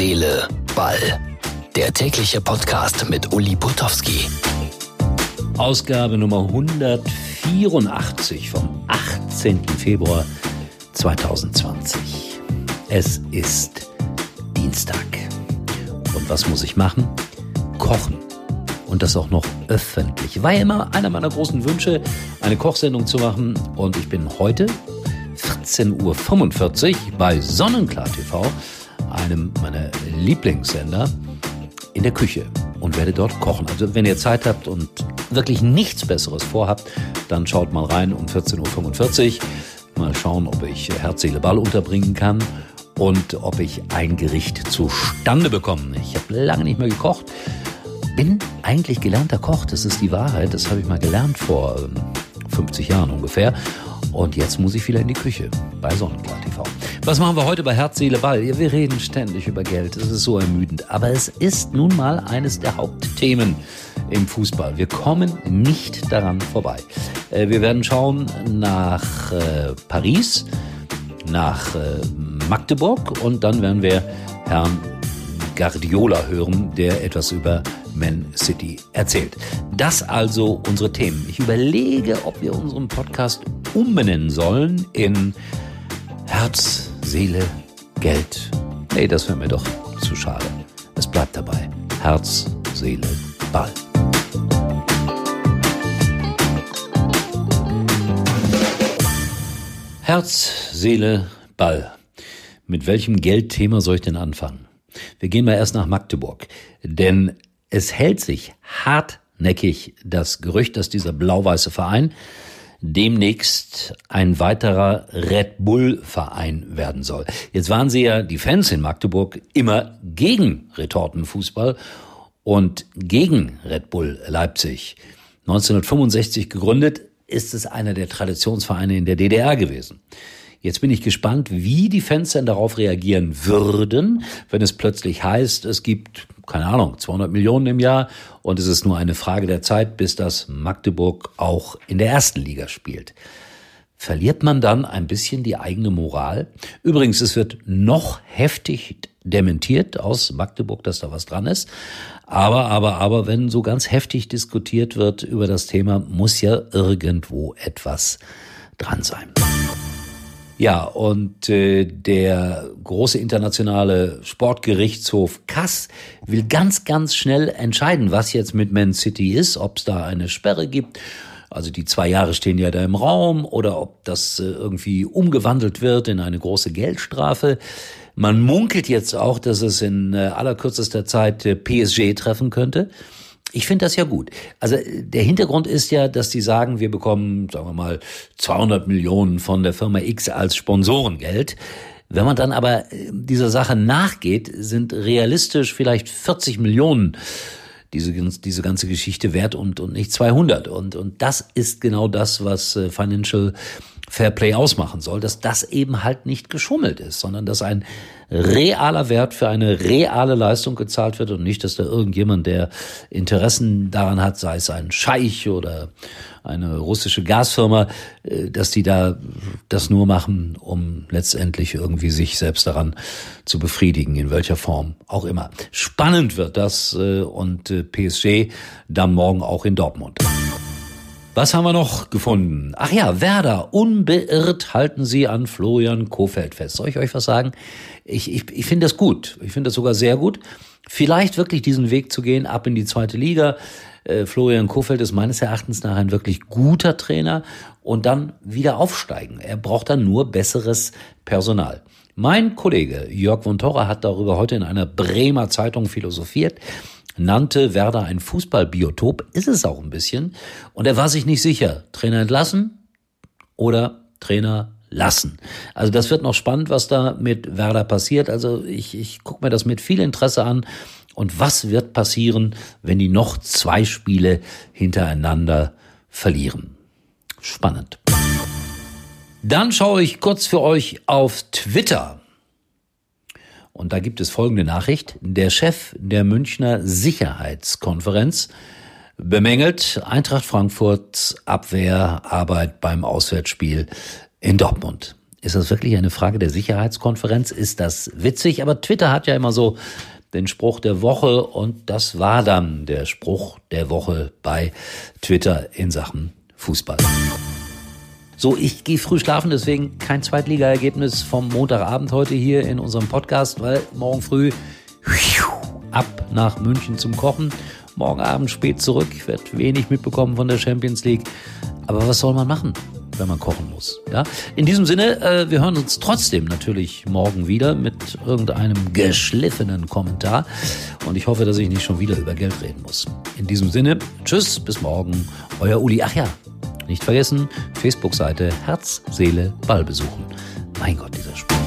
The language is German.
Seele, Ball. Der tägliche Podcast mit Uli Putowski. Ausgabe Nummer 184 vom 18. Februar 2020. Es ist Dienstag. Und was muss ich machen? Kochen. Und das auch noch öffentlich. War ja immer einer meiner großen Wünsche, eine Kochsendung zu machen. Und ich bin heute 14.45 Uhr bei Sonnenklar TV, einem meiner Lieblingssender, in der Küche und werde dort kochen. Also wenn ihr Zeit habt und wirklich nichts Besseres vorhabt, dann schaut mal rein um 14.45 Uhr. Mal schauen, ob ich Herz, Seele, Ball unterbringen kann und ob ich ein Gericht zustande bekomme. Ich habe lange nicht mehr gekocht. Bin eigentlich gelernter Koch, das ist die Wahrheit. Das habe ich mal gelernt vor 50 ähm, Jahren ungefähr. Und jetzt muss ich wieder in die Küche bei Sonnenklar TV. Was machen wir heute bei Herz, Seele, Ball? Wir reden ständig über Geld. Das ist so ermüdend. Aber es ist nun mal eines der Hauptthemen im Fußball. Wir kommen nicht daran vorbei. Äh, wir werden schauen nach äh, Paris, nach äh, Magdeburg und dann werden wir Herrn Guardiola hören, der etwas über Man City erzählt. Das also unsere Themen. Ich überlege, ob wir unseren Podcast umbenennen sollen in Herz, Seele, Geld. Nee, das wäre mir doch zu schade. Es bleibt dabei. Herz, Seele, Ball. Herz, Seele, Ball. Mit welchem Geldthema soll ich denn anfangen? Wir gehen mal erst nach Magdeburg, denn es hält sich hartnäckig das Gerücht, dass dieser blau-weiße Verein demnächst ein weiterer Red Bull-Verein werden soll. Jetzt waren sie ja, die Fans in Magdeburg, immer gegen Retortenfußball und gegen Red Bull Leipzig. 1965 gegründet, ist es einer der Traditionsvereine in der DDR gewesen. Jetzt bin ich gespannt, wie die Fans denn darauf reagieren würden, wenn es plötzlich heißt, es gibt, keine Ahnung, 200 Millionen im Jahr und es ist nur eine Frage der Zeit, bis das Magdeburg auch in der ersten Liga spielt. Verliert man dann ein bisschen die eigene Moral? Übrigens, es wird noch heftig dementiert aus Magdeburg, dass da was dran ist. Aber, aber, aber, wenn so ganz heftig diskutiert wird über das Thema, muss ja irgendwo etwas dran sein. Ja, und äh, der große internationale Sportgerichtshof Kass will ganz, ganz schnell entscheiden, was jetzt mit Man City ist, ob es da eine Sperre gibt. Also die zwei Jahre stehen ja da im Raum oder ob das äh, irgendwie umgewandelt wird in eine große Geldstrafe. Man munkelt jetzt auch, dass es in äh, allerkürzester Zeit äh, PSG treffen könnte. Ich finde das ja gut. Also der Hintergrund ist ja, dass die sagen, wir bekommen, sagen wir mal, 200 Millionen von der Firma X als Sponsorengeld. Wenn man dann aber äh, dieser Sache nachgeht, sind realistisch vielleicht 40 Millionen diese, diese ganze Geschichte wert und, und nicht 200. Und, und das ist genau das, was äh, Financial Fair Play ausmachen soll, dass das eben halt nicht geschummelt ist, sondern dass ein realer Wert für eine reale Leistung gezahlt wird und nicht, dass da irgendjemand, der Interessen daran hat, sei es ein Scheich oder eine russische Gasfirma, äh, dass die da das nur machen, um letztendlich irgendwie sich selbst daran zu befriedigen, in welcher Form auch immer. Spannend wird das äh, und äh, PSG dann morgen auch in Dortmund. Was haben wir noch gefunden? Ach ja, Werder, unbeirrt halten sie an Florian Kofeld fest. Soll ich euch was sagen? Ich, ich, ich finde das gut. Ich finde das sogar sehr gut. Vielleicht wirklich diesen Weg zu gehen, ab in die zweite Liga. Äh, Florian Kofeld ist meines Erachtens nach ein wirklich guter Trainer und dann wieder aufsteigen. Er braucht dann nur besseres Personal. Mein Kollege Jörg von Torra hat darüber heute in einer Bremer Zeitung philosophiert nannte Werder ein Fußballbiotop, ist es auch ein bisschen. Und er war sich nicht sicher, Trainer entlassen oder Trainer lassen. Also das wird noch spannend, was da mit Werder passiert. Also ich, ich gucke mir das mit viel Interesse an. Und was wird passieren, wenn die noch zwei Spiele hintereinander verlieren? Spannend. Dann schaue ich kurz für euch auf Twitter. Und da gibt es folgende Nachricht. Der Chef der Münchner Sicherheitskonferenz bemängelt Eintracht Frankfurts Abwehrarbeit beim Auswärtsspiel in Dortmund. Ist das wirklich eine Frage der Sicherheitskonferenz? Ist das witzig? Aber Twitter hat ja immer so den Spruch der Woche und das war dann der Spruch der Woche bei Twitter in Sachen Fußball. So, ich gehe früh schlafen, deswegen kein Zweitligaergebnis vom Montagabend heute hier in unserem Podcast, weil morgen früh ab nach München zum Kochen. Morgen Abend spät zurück, ich werde wenig mitbekommen von der Champions League. Aber was soll man machen? wenn man kochen muss. Ja? In diesem Sinne, äh, wir hören uns trotzdem natürlich morgen wieder mit irgendeinem geschliffenen Kommentar. Und ich hoffe, dass ich nicht schon wieder über Geld reden muss. In diesem Sinne, tschüss, bis morgen. Euer Uli. Ach ja, nicht vergessen, Facebook-Seite Herz, Seele, Ball besuchen. Mein Gott, dieser Spruch.